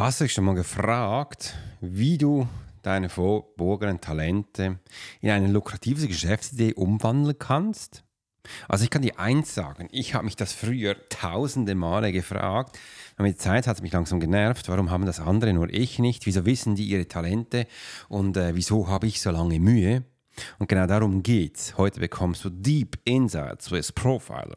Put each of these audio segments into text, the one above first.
Hast du dich schon mal gefragt, wie du deine verborgenen Talente in eine lukrative Geschäftsidee umwandeln kannst? Also ich kann dir eins sagen, ich habe mich das früher tausende Male gefragt. Aber mit der Zeit hat mich langsam genervt. Warum haben das andere nur ich nicht? Wieso wissen die ihre Talente? Und äh, wieso habe ich so lange Mühe? Und genau darum geht's. Heute bekommst du Deep Insights with Profiler.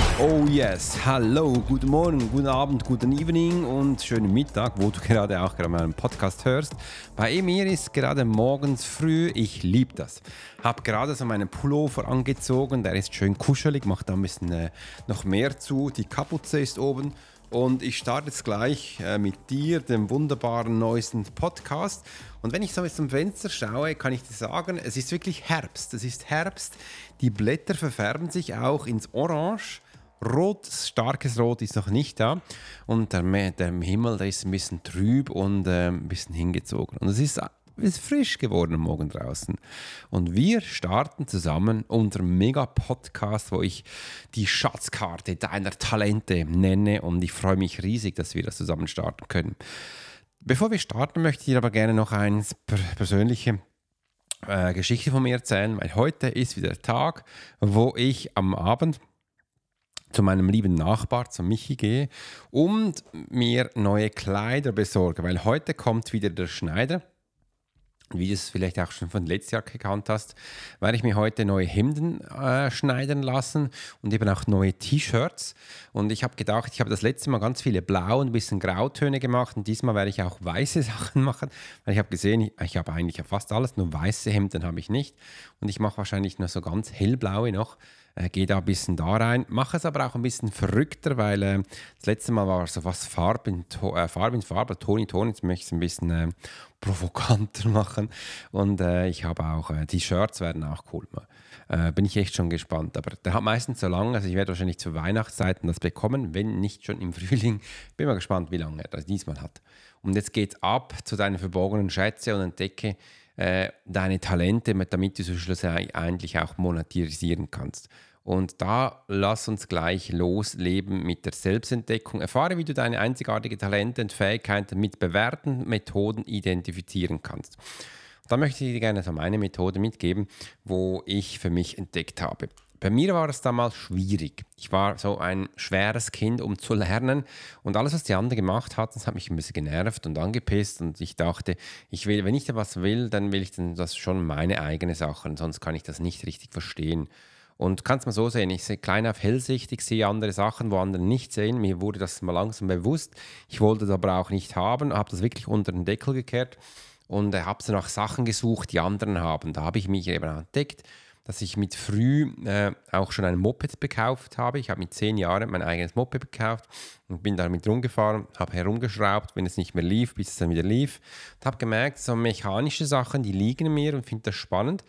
Oh yes, hallo, guten Morgen, guten Abend, guten Evening und schönen Mittag, wo du gerade auch gerade meinen Podcast hörst. Bei mir ist gerade morgens früh, ich liebe das. Hab gerade so meinen Pullover angezogen, der ist schön kuschelig, macht da ein bisschen äh, noch mehr zu. Die Kapuze ist oben und ich starte jetzt gleich äh, mit dir, dem wunderbaren neuesten Podcast. Und wenn ich so jetzt zum Fenster schaue, kann ich dir sagen, es ist wirklich Herbst. Es ist Herbst. Die Blätter verfärben sich auch ins Orange. Rot, starkes Rot ist noch nicht da. Und der, der Himmel, der ist ein bisschen trüb und äh, ein bisschen hingezogen. Und es ist, ist frisch geworden morgen draußen. Und wir starten zusammen unseren Mega-Podcast, wo ich die Schatzkarte deiner Talente nenne. Und ich freue mich riesig, dass wir das zusammen starten können. Bevor wir starten, möchte ich dir aber gerne noch eine persönliche äh, Geschichte von mir erzählen, weil heute ist wieder der Tag, wo ich am Abend zu meinem lieben Nachbar, zu Michi gehe und mir neue Kleider besorge, weil heute kommt wieder der Schneider. Wie du es vielleicht auch schon von letztes Jahr gekannt hast, werde ich mir heute neue Hemden äh, schneiden lassen und eben auch neue T-Shirts. Und ich habe gedacht, ich habe das letzte Mal ganz viele Blau und ein bisschen Grautöne gemacht und diesmal werde ich auch weiße Sachen machen, weil ich habe gesehen, ich, ich habe eigentlich fast alles, nur weiße Hemden habe ich nicht. Und ich mache wahrscheinlich nur so ganz hellblaue noch äh, gehe da ein bisschen da rein, mache es aber auch ein bisschen verrückter, weil äh, das letzte Mal war so was Farbe in, äh, Farbe in Farbe, Ton in Ton, jetzt möchte ich es ein bisschen äh, provokanter machen und äh, ich habe auch, äh, die Shirts werden auch cool. Bin ich echt schon gespannt, aber der hat meistens so lange, also ich werde wahrscheinlich zu Weihnachtszeiten das bekommen, wenn nicht schon im Frühling. Bin mal gespannt, wie lange er das diesmal hat. Und jetzt geht's ab zu deinen verborgenen Schätze und entdecke, äh, deine Talente, damit du so schlussendlich auch monetarisieren kannst. Und da lass uns gleich losleben mit der Selbstentdeckung. Erfahre, wie du deine einzigartigen Talente und Fähigkeiten mit bewährten Methoden identifizieren kannst. Da möchte ich dir gerne so meine Methode mitgeben, wo ich für mich entdeckt habe. Bei mir war es damals schwierig. Ich war so ein schweres Kind, um zu lernen. Und alles, was die anderen gemacht hatten, das hat mich ein bisschen genervt und angepisst. Und ich dachte, ich will, wenn ich da was will, dann will ich das schon meine eigene Sache. Sonst kann ich das nicht richtig verstehen. Und kannst mal so sehen, ich sehe klein auf hellsichtig, sehe andere Sachen, wo andere nicht sehen. Mir wurde das mal langsam bewusst. Ich wollte das aber auch nicht haben, habe das wirklich unter den Deckel gekehrt und äh, habe nach Sachen gesucht, die anderen haben. Da habe ich mich eben entdeckt dass ich mit früh äh, auch schon ein Moped gekauft habe. Ich habe mit zehn Jahren mein eigenes Moped gekauft und bin damit rumgefahren, habe herumgeschraubt, wenn es nicht mehr lief, bis es dann wieder lief. Und habe gemerkt, so mechanische Sachen, die liegen mir und finde das spannend.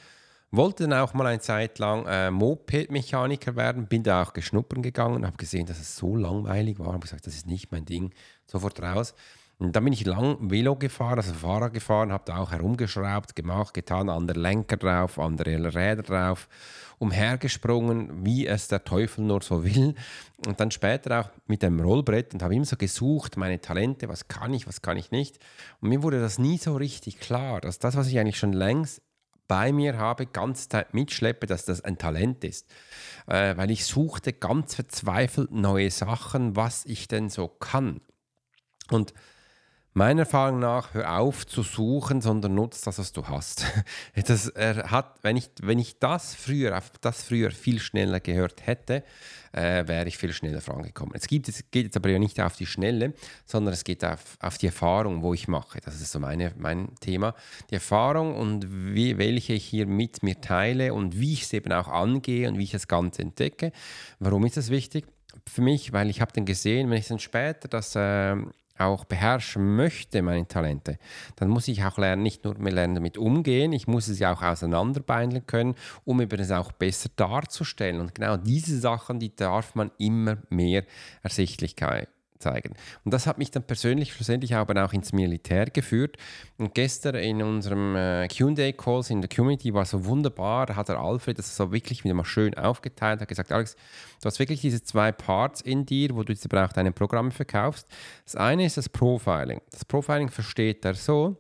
Wollte dann auch mal eine Zeit lang äh, Moped-Mechaniker werden, bin da auch geschnuppern gegangen, habe gesehen, dass es so langweilig war, habe gesagt, das ist nicht mein Ding, sofort raus. Und dann bin ich lang Velo gefahren, also Fahrrad gefahren, habe da auch herumgeschraubt, gemacht, getan, andere Lenker drauf, andere Räder drauf, umhergesprungen, wie es der Teufel nur so will. Und dann später auch mit dem Rollbrett und habe immer so gesucht, meine Talente, was kann ich, was kann ich nicht. Und mir wurde das nie so richtig klar, dass das, was ich eigentlich schon längst bei mir habe, ganz mitschleppe, dass das ein Talent ist. Äh, weil ich suchte ganz verzweifelt neue Sachen, was ich denn so kann. Und Meiner Erfahrung nach, hör auf zu suchen, sondern nutzt das, was du hast. Das, er hat, wenn, ich, wenn ich das früher, das früher viel schneller gehört hätte, äh, wäre ich viel schneller vorangekommen. Es, gibt, geht jetzt aber ja nicht auf die Schnelle, sondern es geht auf, auf die Erfahrung, wo ich mache. Das ist so meine, mein Thema. Die Erfahrung und wie, welche ich hier mit mir teile und wie ich es eben auch angehe und wie ich das Ganze entdecke. Warum ist das wichtig? Für mich, weil ich habe dann gesehen, wenn ich dann später das... Äh, auch beherrschen möchte, meine Talente, dann muss ich auch lernen, nicht nur mehr lernen, damit umgehen, ich muss es ja auch auseinanderbeindeln können, um eben es auch besser darzustellen. Und genau diese Sachen, die darf man immer mehr Ersichtlichkeit zeigen. Und das hat mich dann persönlich schlussendlich aber auch ins Militär geführt. Und gestern in unserem äh, QA-Calls in der Community war so wunderbar, hat der Alfred das so wirklich wieder mal schön aufgeteilt, hat gesagt, Alex, du hast wirklich diese zwei Parts in dir, wo du jetzt aber deine Programme verkaufst. Das eine ist das Profiling. Das Profiling versteht er so,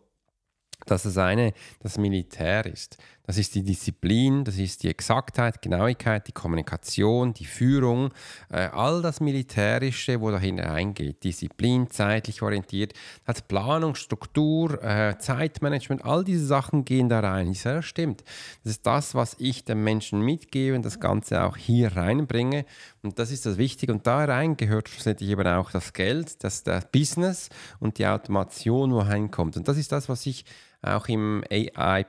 dass das eine das Militär ist. Das ist die Disziplin, das ist die Exaktheit, Genauigkeit, die Kommunikation, die Führung, äh, all das Militärische, wo da hineingeht. Disziplin, zeitlich orientiert, hat Planung, Struktur, äh, Zeitmanagement, all diese Sachen gehen da rein. Ich sage, ja, stimmt. Das ist das, was ich den Menschen mitgebe und das Ganze auch hier reinbringe. Und das ist das Wichtige. Und da rein gehört schlussendlich eben auch das Geld, das, das Business und die Automation, wo reinkommt. Und das ist das, was ich auch im AI,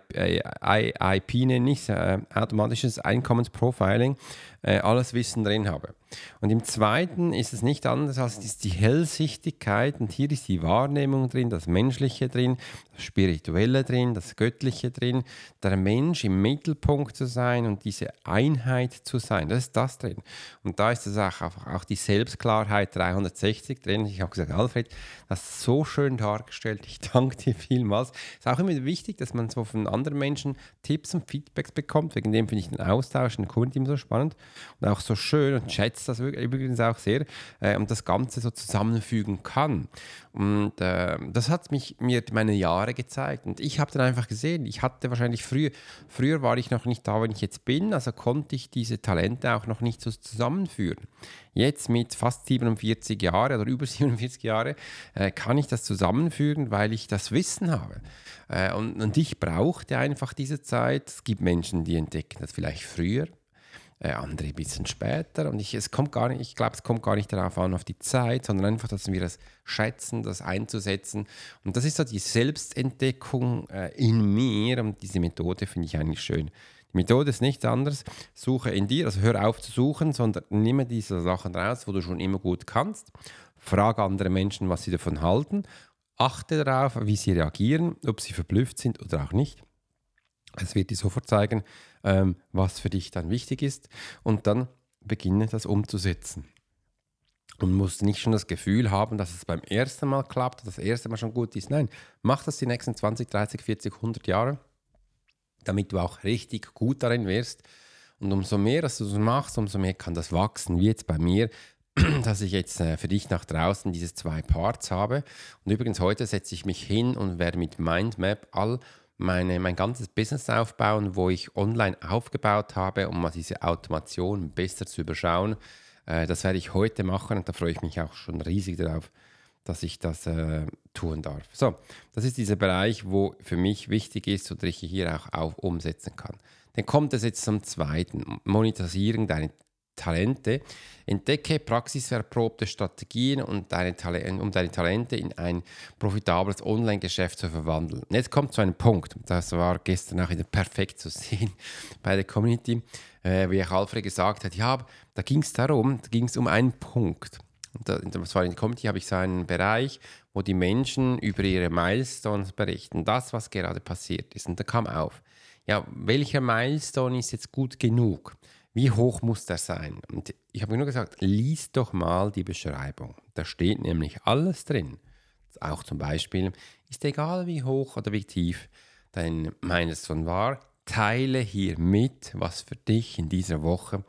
AIP nenne ich äh, automatisches Einkommensprofiling, äh, alles Wissen drin habe. Und im zweiten ist es nicht anders als die Hellsichtigkeit und hier ist die Wahrnehmung drin, das Menschliche drin, das Spirituelle drin, das Göttliche drin, der Mensch im Mittelpunkt zu sein und diese Einheit zu sein, das ist das drin. Und da ist es auch, auch die Selbstklarheit 360 drin. Ich habe gesagt, Alfred, das ist so schön dargestellt, ich danke dir vielmals. Es ist auch immer wichtig, dass man so von anderen Menschen Tipps und Feedbacks bekommt, wegen dem finde ich den Austausch in der Community so spannend und auch so schön und schätze das übrigens auch sehr äh, und das Ganze so zusammenfügen kann. Und äh, das hat mich mir meine Jahre gezeigt und ich habe dann einfach gesehen, ich hatte wahrscheinlich früher, früher war ich noch nicht da, wenn ich jetzt bin, also konnte ich diese Talente auch noch nicht so zusammenführen. Jetzt mit fast 47 Jahren oder über 47 Jahre äh, kann ich das zusammenfügen, weil ich das Wissen habe. Äh, und, und ich brauchte einfach diese Zeit. Es gibt Menschen, die entdecken das vielleicht früher äh, andere ein bisschen später. Und ich, ich glaube, es kommt gar nicht darauf an, auf die Zeit, sondern einfach, dass wir das schätzen, das einzusetzen. Und das ist so die Selbstentdeckung äh, in mir. Und diese Methode finde ich eigentlich schön. Die Methode ist nichts anderes. Suche in dir, also hör auf zu suchen, sondern nimm diese Sachen raus, wo du schon immer gut kannst. Frage andere Menschen, was sie davon halten. Achte darauf, wie sie reagieren, ob sie verblüfft sind oder auch nicht. Es wird dir sofort zeigen, ähm, was für dich dann wichtig ist und dann beginne das umzusetzen. Und musst nicht schon das Gefühl haben, dass es beim ersten Mal klappt, dass das erste Mal schon gut ist. Nein, mach das die nächsten 20, 30, 40, 100 Jahre, damit du auch richtig gut darin wirst. Und umso mehr, dass du das machst, umso mehr kann das wachsen, wie jetzt bei mir, dass ich jetzt äh, für dich nach draußen diese zwei Parts habe. Und übrigens heute setze ich mich hin und werde mit Mindmap all meine, mein ganzes Business aufbauen, wo ich online aufgebaut habe, um mal diese Automation besser zu überschauen. Äh, das werde ich heute machen und da freue ich mich auch schon riesig darauf, dass ich das äh, tun darf. So, das ist dieser Bereich, wo für mich wichtig ist oder ich hier auch auf umsetzen kann. Dann kommt es jetzt zum zweiten, Monetarisieren deiner Talente. Entdecke praxisverprobte Strategien, um deine, um deine Talente in ein profitables Online-Geschäft zu verwandeln. Jetzt kommt zu einem Punkt, das war gestern auch wieder perfekt zu sehen bei der Community, äh, wie auch Alfred gesagt hat, ja, da ging es darum, da ging es um einen Punkt. Und das war in der Community, habe ich so einen Bereich, wo die Menschen über ihre Milestones berichten, das, was gerade passiert ist. Und da kam auf, ja, welcher Milestone ist jetzt gut genug? Wie hoch muss der sein? Und ich habe nur gesagt, lies doch mal die Beschreibung. Da steht nämlich alles drin. Auch zum Beispiel, ist egal wie hoch oder wie tief dein Milestone war, teile hier mit, was für dich in dieser Woche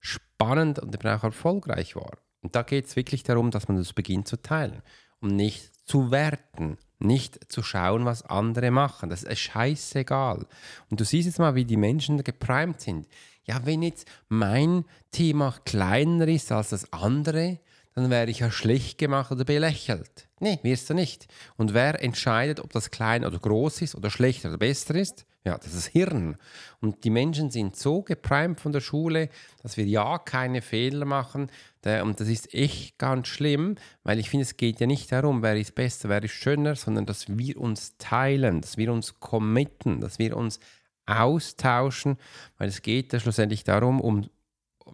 spannend und eben auch erfolgreich war. Und da geht es wirklich darum, dass man das beginnt zu teilen und nicht zu werten, nicht zu schauen, was andere machen. Das ist scheißegal. Und du siehst jetzt mal, wie die Menschen geprimed sind ja, wenn jetzt mein Thema kleiner ist als das andere, dann wäre ich ja schlecht gemacht oder belächelt. Nee, wirst du nicht. Und wer entscheidet, ob das klein oder groß ist oder schlechter oder besser ist? Ja, das ist Hirn. Und die Menschen sind so geprimed von der Schule, dass wir ja keine Fehler machen. Und das ist echt ganz schlimm, weil ich finde, es geht ja nicht darum, wer ist besser, wer ist schöner, sondern dass wir uns teilen, dass wir uns committen, dass wir uns austauschen, weil es geht ja schlussendlich darum, um,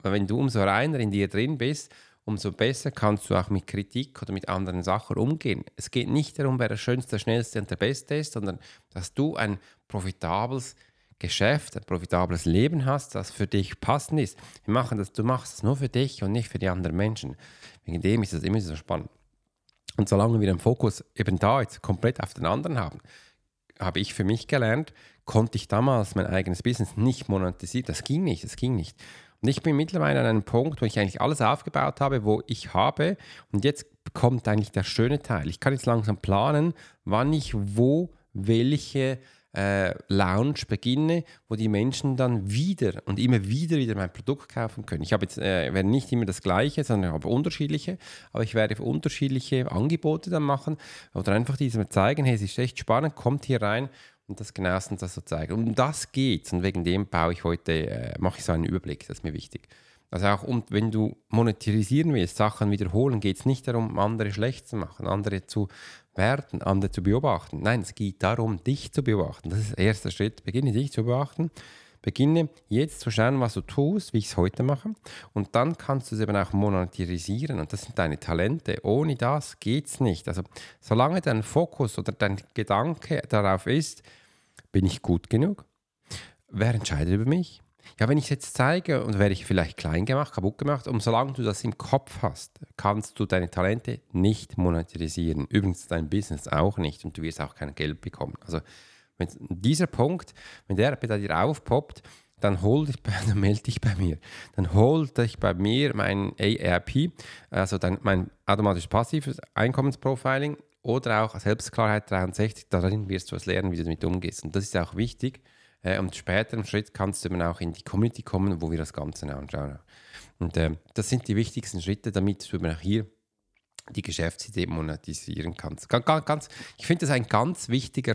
wenn du umso reiner in dir drin bist, umso besser kannst du auch mit Kritik oder mit anderen Sachen umgehen. Es geht nicht darum, wer der Schönste, der Schnellste und der Beste ist, sondern dass du ein profitables Geschäft, ein profitables Leben hast, das für dich passend ist. Wir machen das, du machst es nur für dich und nicht für die anderen Menschen. Wegen dem ist es immer so spannend. Und solange wir den Fokus eben da jetzt komplett auf den anderen haben, habe ich für mich gelernt, konnte ich damals mein eigenes Business nicht monetisieren. Das ging nicht, das ging nicht. Und ich bin mittlerweile an einem Punkt, wo ich eigentlich alles aufgebaut habe, wo ich habe. Und jetzt kommt eigentlich der schöne Teil. Ich kann jetzt langsam planen, wann ich wo welche äh, Lounge beginne, wo die Menschen dann wieder und immer wieder wieder mein Produkt kaufen können. Ich habe jetzt äh, werde nicht immer das gleiche, sondern habe unterschiedliche, aber ich werde unterschiedliche Angebote dann machen oder einfach diesem zeigen, hey, es ist echt spannend, kommt hier rein und das genossen das so zeigen. Und um das geht und wegen dem baue ich heute, äh, mache ich so einen Überblick, das ist mir wichtig. Also auch um, wenn du monetarisieren willst, Sachen wiederholen, geht es nicht darum, andere schlecht zu machen, andere zu werten, andere zu beobachten. Nein, es geht darum, dich zu beobachten. Das ist der erste Schritt. Beginne dich zu beobachten. Beginne jetzt zu schauen, was du tust, wie ich es heute mache. Und dann kannst du es eben auch monetarisieren. Und das sind deine Talente. Ohne das geht es nicht. Also solange dein Fokus oder dein Gedanke darauf ist, bin ich gut genug? Wer entscheidet über mich? Ja, wenn ich es jetzt zeige und werde ich vielleicht klein gemacht, kaputt gemacht, und solange du das im Kopf hast, kannst du deine Talente nicht monetarisieren. Übrigens dein Business auch nicht und du wirst auch kein Geld bekommen. Also wenn dieser Punkt, wenn der bei dir aufpoppt, dann hol dich, dann melde dich bei mir. Dann hol dich bei mir mein ARP, also dein, mein automatisch passives Einkommensprofiling oder auch Selbstklarheit 63, darin wirst du es lernen, wie du damit umgehst. Und das ist auch wichtig. Äh, und später im Schritt kannst du dann auch in die Community kommen, wo wir das Ganze anschauen. Und äh, das sind die wichtigsten Schritte, damit du auch hier die Geschäftsidee monetisieren kannst. Ganz, ganz, ich finde das ein ganz wichtiger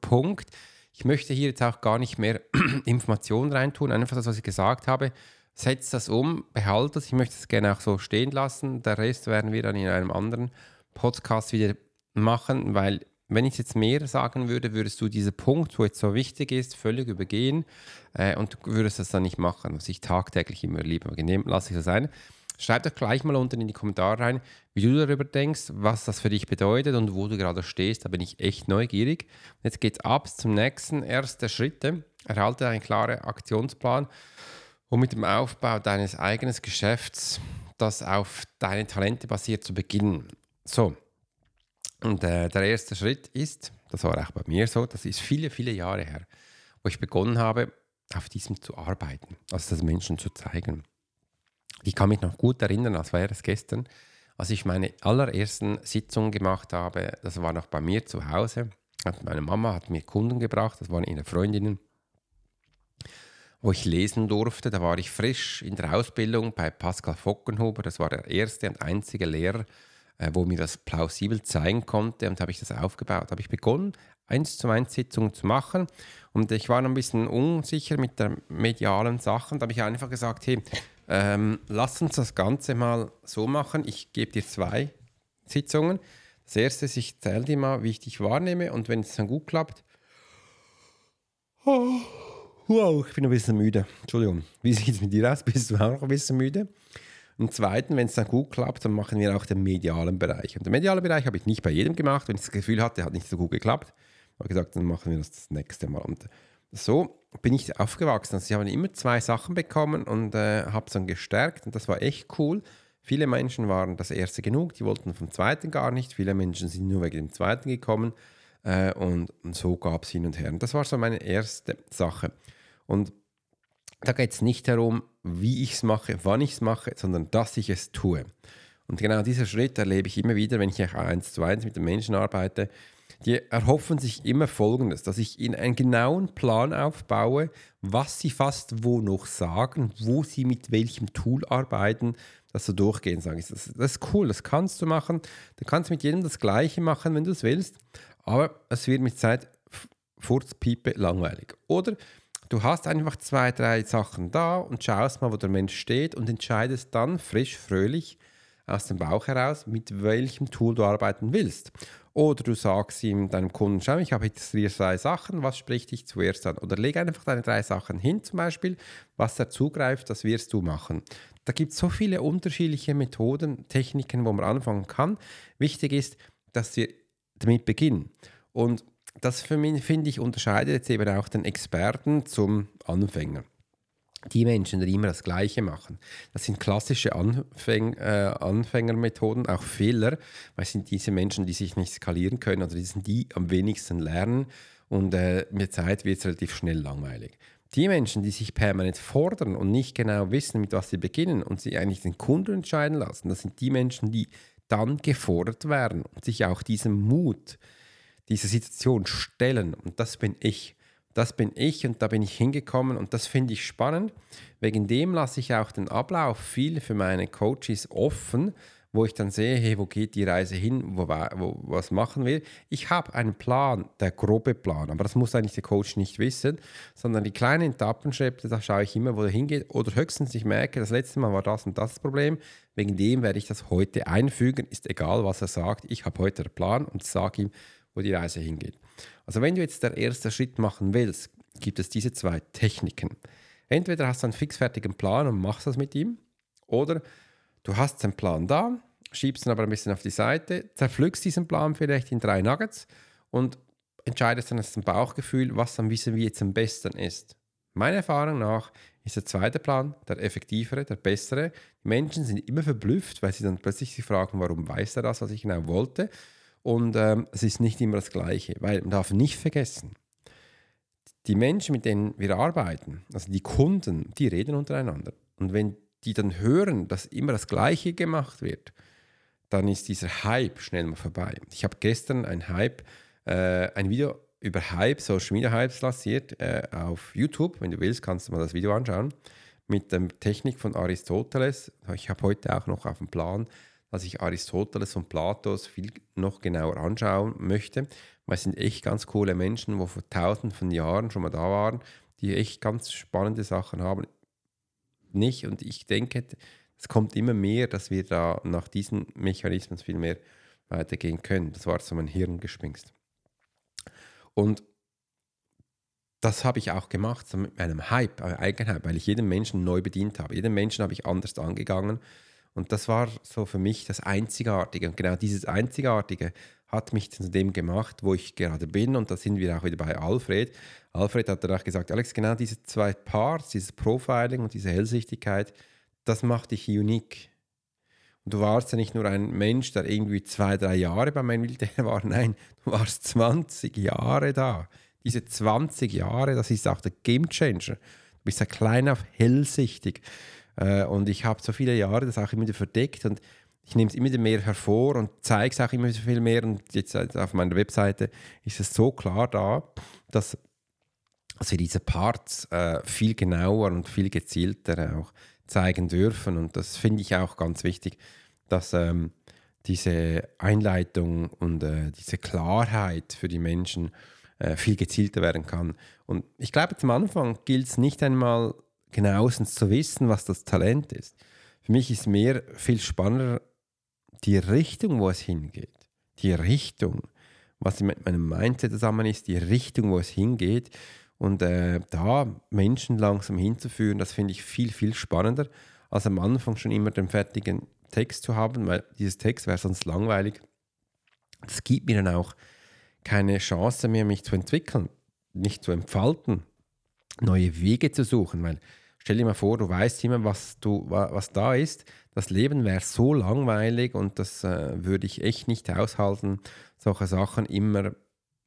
Punkt. Ich möchte hier jetzt auch gar nicht mehr Informationen reintun, einfach das, was ich gesagt habe. Setz das um, behalte das. Ich möchte es gerne auch so stehen lassen. Der Rest werden wir dann in einem anderen Podcast wieder machen, weil wenn ich jetzt mehr sagen würde, würdest du diesen Punkt, wo jetzt so wichtig ist, völlig übergehen äh, und würdest das dann nicht machen, was ich tagtäglich immer lieber nehme, lasse ich das ein. Schreib doch gleich mal unten in die Kommentare rein, wie du darüber denkst, was das für dich bedeutet und wo du gerade stehst. Da bin ich echt neugierig. Jetzt geht es ab zum nächsten, ersten Schritte. Erhalte einen klaren Aktionsplan, um mit dem Aufbau deines eigenen Geschäfts, das auf deine Talente basiert, zu beginnen. So, und äh, der erste Schritt ist, das war auch bei mir so, das ist viele, viele Jahre her, wo ich begonnen habe, auf diesem zu arbeiten, also das Menschen zu zeigen. Ich kann mich noch gut erinnern, als wäre es gestern, als ich meine allerersten Sitzungen gemacht habe, das war noch bei mir zu Hause. Meine Mama hat mir Kunden gebracht, das waren ihre Freundinnen, wo ich lesen durfte. Da war ich frisch in der Ausbildung bei Pascal Fockenhuber, das war der erste und einzige Lehrer, äh, wo mir das plausibel zeigen konnte und habe ich das aufgebaut. Habe ich begonnen, eins zu eins Sitzungen zu machen und ich war noch ein bisschen unsicher mit der medialen Sache. Da habe ich einfach gesagt, hey, ähm, lass uns das Ganze mal so machen. Ich gebe dir zwei Sitzungen. Das erste ist, ich zähle dir mal, wie ich dich wahrnehme und wenn es dann gut klappt, oh, wow, ich bin ein bisschen müde. Entschuldigung, wie sieht es mit dir aus? Bist du auch noch ein bisschen müde? Und zweitens, wenn es dann gut klappt, dann machen wir auch den medialen Bereich. Und den medialen Bereich habe ich nicht bei jedem gemacht, wenn ich das Gefühl hatte, hat nicht so gut geklappt. habe gesagt, dann machen wir das das nächste Mal. Und so bin ich aufgewachsen. Also ich habe immer zwei Sachen bekommen und äh, habe es dann gestärkt und das war echt cool. Viele Menschen waren das erste genug, die wollten vom zweiten gar nicht. Viele Menschen sind nur wegen dem zweiten gekommen äh, und, und so gab es hin und her. Und das war so meine erste Sache. Und da geht es nicht darum, wie ich es mache, wann ich es mache, sondern dass ich es tue. Und genau dieser Schritt erlebe ich immer wieder, wenn ich eins zu eins mit den Menschen arbeite. Die erhoffen sich immer Folgendes, dass ich ihnen einen genauen Plan aufbaue, was sie fast wo noch sagen, wo sie mit welchem Tool arbeiten, dass du durchgehen sagst. Das, das ist cool, das kannst du machen. Du kannst mit jedem das Gleiche machen, wenn du es willst, aber es wird mit Zeit furzpiepe langweilig. Oder du hast einfach zwei, drei Sachen da und schaust mal, wo der Mensch steht und entscheidest dann frisch, fröhlich aus dem Bauch heraus, mit welchem Tool du arbeiten willst. Oder du sagst ihm, deinem Kunden, schau, ich habe jetzt hier drei Sachen, was spricht dich zuerst an? Oder leg einfach deine drei Sachen hin, zum Beispiel, was er zugreift, das wirst du machen. Da gibt es so viele unterschiedliche Methoden, Techniken, wo man anfangen kann. Wichtig ist, dass wir damit beginnen. Und das für mich, finde ich, unterscheidet jetzt eben auch den Experten zum Anfänger die Menschen, die immer das Gleiche machen. Das sind klassische Anfäng, äh, Anfängermethoden, auch Fehler, weil es sind diese Menschen, die sich nicht skalieren können, also die sind die am wenigsten lernen und äh, mit Zeit wird es relativ schnell langweilig. Die Menschen, die sich permanent fordern und nicht genau wissen, mit was sie beginnen und sie eigentlich den Kunden entscheiden lassen, das sind die Menschen, die dann gefordert werden und sich auch diesem Mut, dieser Situation stellen. Und das bin ich das bin ich und da bin ich hingekommen und das finde ich spannend. Wegen dem lasse ich auch den Ablauf viel für meine Coaches offen, wo ich dann sehe, hey, wo geht die Reise hin, wo, wo, was machen wir. Ich habe einen Plan, der grobe Plan, aber das muss eigentlich der Coach nicht wissen, sondern die kleinen Etappenschritte, da schaue ich immer, wo er hingeht oder höchstens ich merke, das letzte Mal war das und das Problem, wegen dem werde ich das heute einfügen, ist egal, was er sagt, ich habe heute den Plan und sage ihm, wo die Reise hingeht. Also wenn du jetzt der erste Schritt machen willst, gibt es diese zwei Techniken. Entweder hast du einen fixfertigen Plan und machst das mit ihm, oder du hast einen Plan da, schiebst ihn aber ein bisschen auf die Seite, zerpflückst diesen Plan vielleicht in drei Nuggets und entscheidest dann aus dem Bauchgefühl, was dann wissen wir jetzt am besten ist. Meiner Erfahrung nach ist der zweite Plan der effektivere, der bessere. Die Menschen sind immer verblüfft, weil sie dann plötzlich sich fragen, warum weiß er das, was ich genau wollte. Und ähm, es ist nicht immer das Gleiche, weil man darf nicht vergessen, die Menschen, mit denen wir arbeiten, also die Kunden, die reden untereinander. Und wenn die dann hören, dass immer das Gleiche gemacht wird, dann ist dieser Hype schnell mal vorbei. Ich habe gestern ein Hype, äh, ein Video über Hype, Social Media Hypes lanciert äh, auf YouTube. Wenn du willst, kannst du mal das Video anschauen mit der Technik von Aristoteles. Ich habe heute auch noch auf dem Plan dass ich Aristoteles und Platos viel noch genauer anschauen möchte, weil es sind echt ganz coole Menschen, die vor tausenden von Jahren schon mal da waren, die echt ganz spannende Sachen haben. Nicht und ich denke, es kommt immer mehr, dass wir da nach diesen Mechanismen viel mehr weitergehen können. Das war so mein Hirngespinst. Und das habe ich auch gemacht, so mit meinem Hype, Eigenhype, weil ich jeden Menschen neu bedient habe. Jeden Menschen habe ich anders angegangen und das war so für mich das Einzigartige. Und genau dieses Einzigartige hat mich zu dem gemacht, wo ich gerade bin. Und da sind wir auch wieder bei Alfred. Alfred hat danach gesagt, Alex, genau diese zwei Parts, dieses Profiling und diese Hellsichtigkeit, das macht dich unique. Und du warst ja nicht nur ein Mensch, der irgendwie zwei, drei Jahre bei meinem Militär war. Nein, du warst 20 Jahre da. Diese 20 Jahre, das ist auch der Game Changer. Du bist ja klein auf hellsichtig. Äh, und ich habe so viele Jahre das auch immer wieder verdeckt und ich nehme es immer mehr hervor und zeige es auch immer so viel mehr. Und jetzt auf meiner Webseite ist es so klar da, dass, dass wir diese Parts äh, viel genauer und viel gezielter auch zeigen dürfen. Und das finde ich auch ganz wichtig, dass ähm, diese Einleitung und äh, diese Klarheit für die Menschen äh, viel gezielter werden kann. Und ich glaube, zum Anfang gilt es nicht einmal genauestens zu wissen, was das Talent ist. Für mich ist mehr viel spannender die Richtung, wo es hingeht. Die Richtung, was mit meinem Mindset zusammen ist, die Richtung, wo es hingeht. Und äh, da Menschen langsam hinzuführen, das finde ich viel, viel spannender, als am Anfang schon immer den fertigen Text zu haben, weil dieses Text wäre sonst langweilig. Das gibt mir dann auch keine Chance mehr, mich zu entwickeln, mich zu entfalten neue Wege zu suchen. Weil stell dir mal vor, du weißt immer, was, du, was da ist. Das Leben wäre so langweilig und das äh, würde ich echt nicht aushalten, solche Sachen immer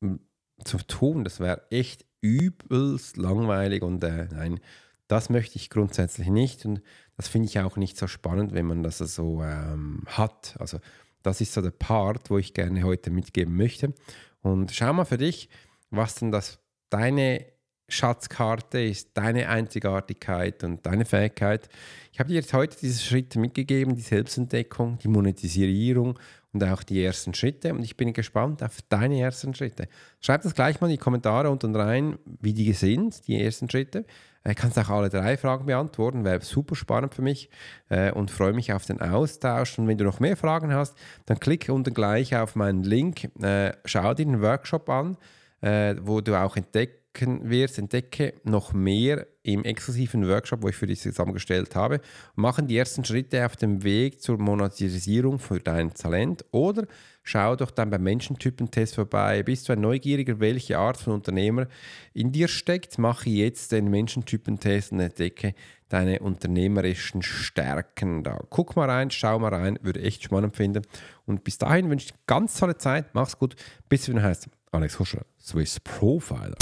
hm, zu tun. Das wäre echt übelst langweilig und äh, nein, das möchte ich grundsätzlich nicht und das finde ich auch nicht so spannend, wenn man das so ähm, hat. Also das ist so der Part, wo ich gerne heute mitgeben möchte. Und schau mal für dich, was denn das deine Schatzkarte ist, deine Einzigartigkeit und deine Fähigkeit. Ich habe dir jetzt heute diese Schritte mitgegeben, die Selbstentdeckung, die Monetisierung und auch die ersten Schritte. Und ich bin gespannt auf deine ersten Schritte. Schreib das gleich mal in die Kommentare unten rein, wie die sind, die ersten Schritte. Du äh, kannst auch alle drei Fragen beantworten, wäre super spannend für mich äh, und freue mich auf den Austausch. Und wenn du noch mehr Fragen hast, dann klicke unten gleich auf meinen Link, äh, schau dir den Workshop an, wo du auch entdeckst, entdecken wirst, entdecke noch mehr im exklusiven Workshop, wo ich für dich zusammengestellt habe. Machen die ersten Schritte auf dem Weg zur Monetisierung für dein Talent oder schau doch dann beim Menschentypentest vorbei. Bist du ein Neugieriger, welche Art von Unternehmer in dir steckt? Mache jetzt den Menschentypentest und entdecke deine unternehmerischen Stärken da. Guck mal rein, schau mal rein, würde echt spannend finden. Und bis dahin wünsche ich ganz tolle Zeit. Mach's gut. Bis wieder heißt. Alex Huscher, Swiss Profiler.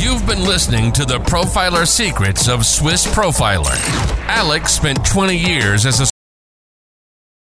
You've been listening to the Profiler Secrets of Swiss Profiler. Alex spent 20 years as a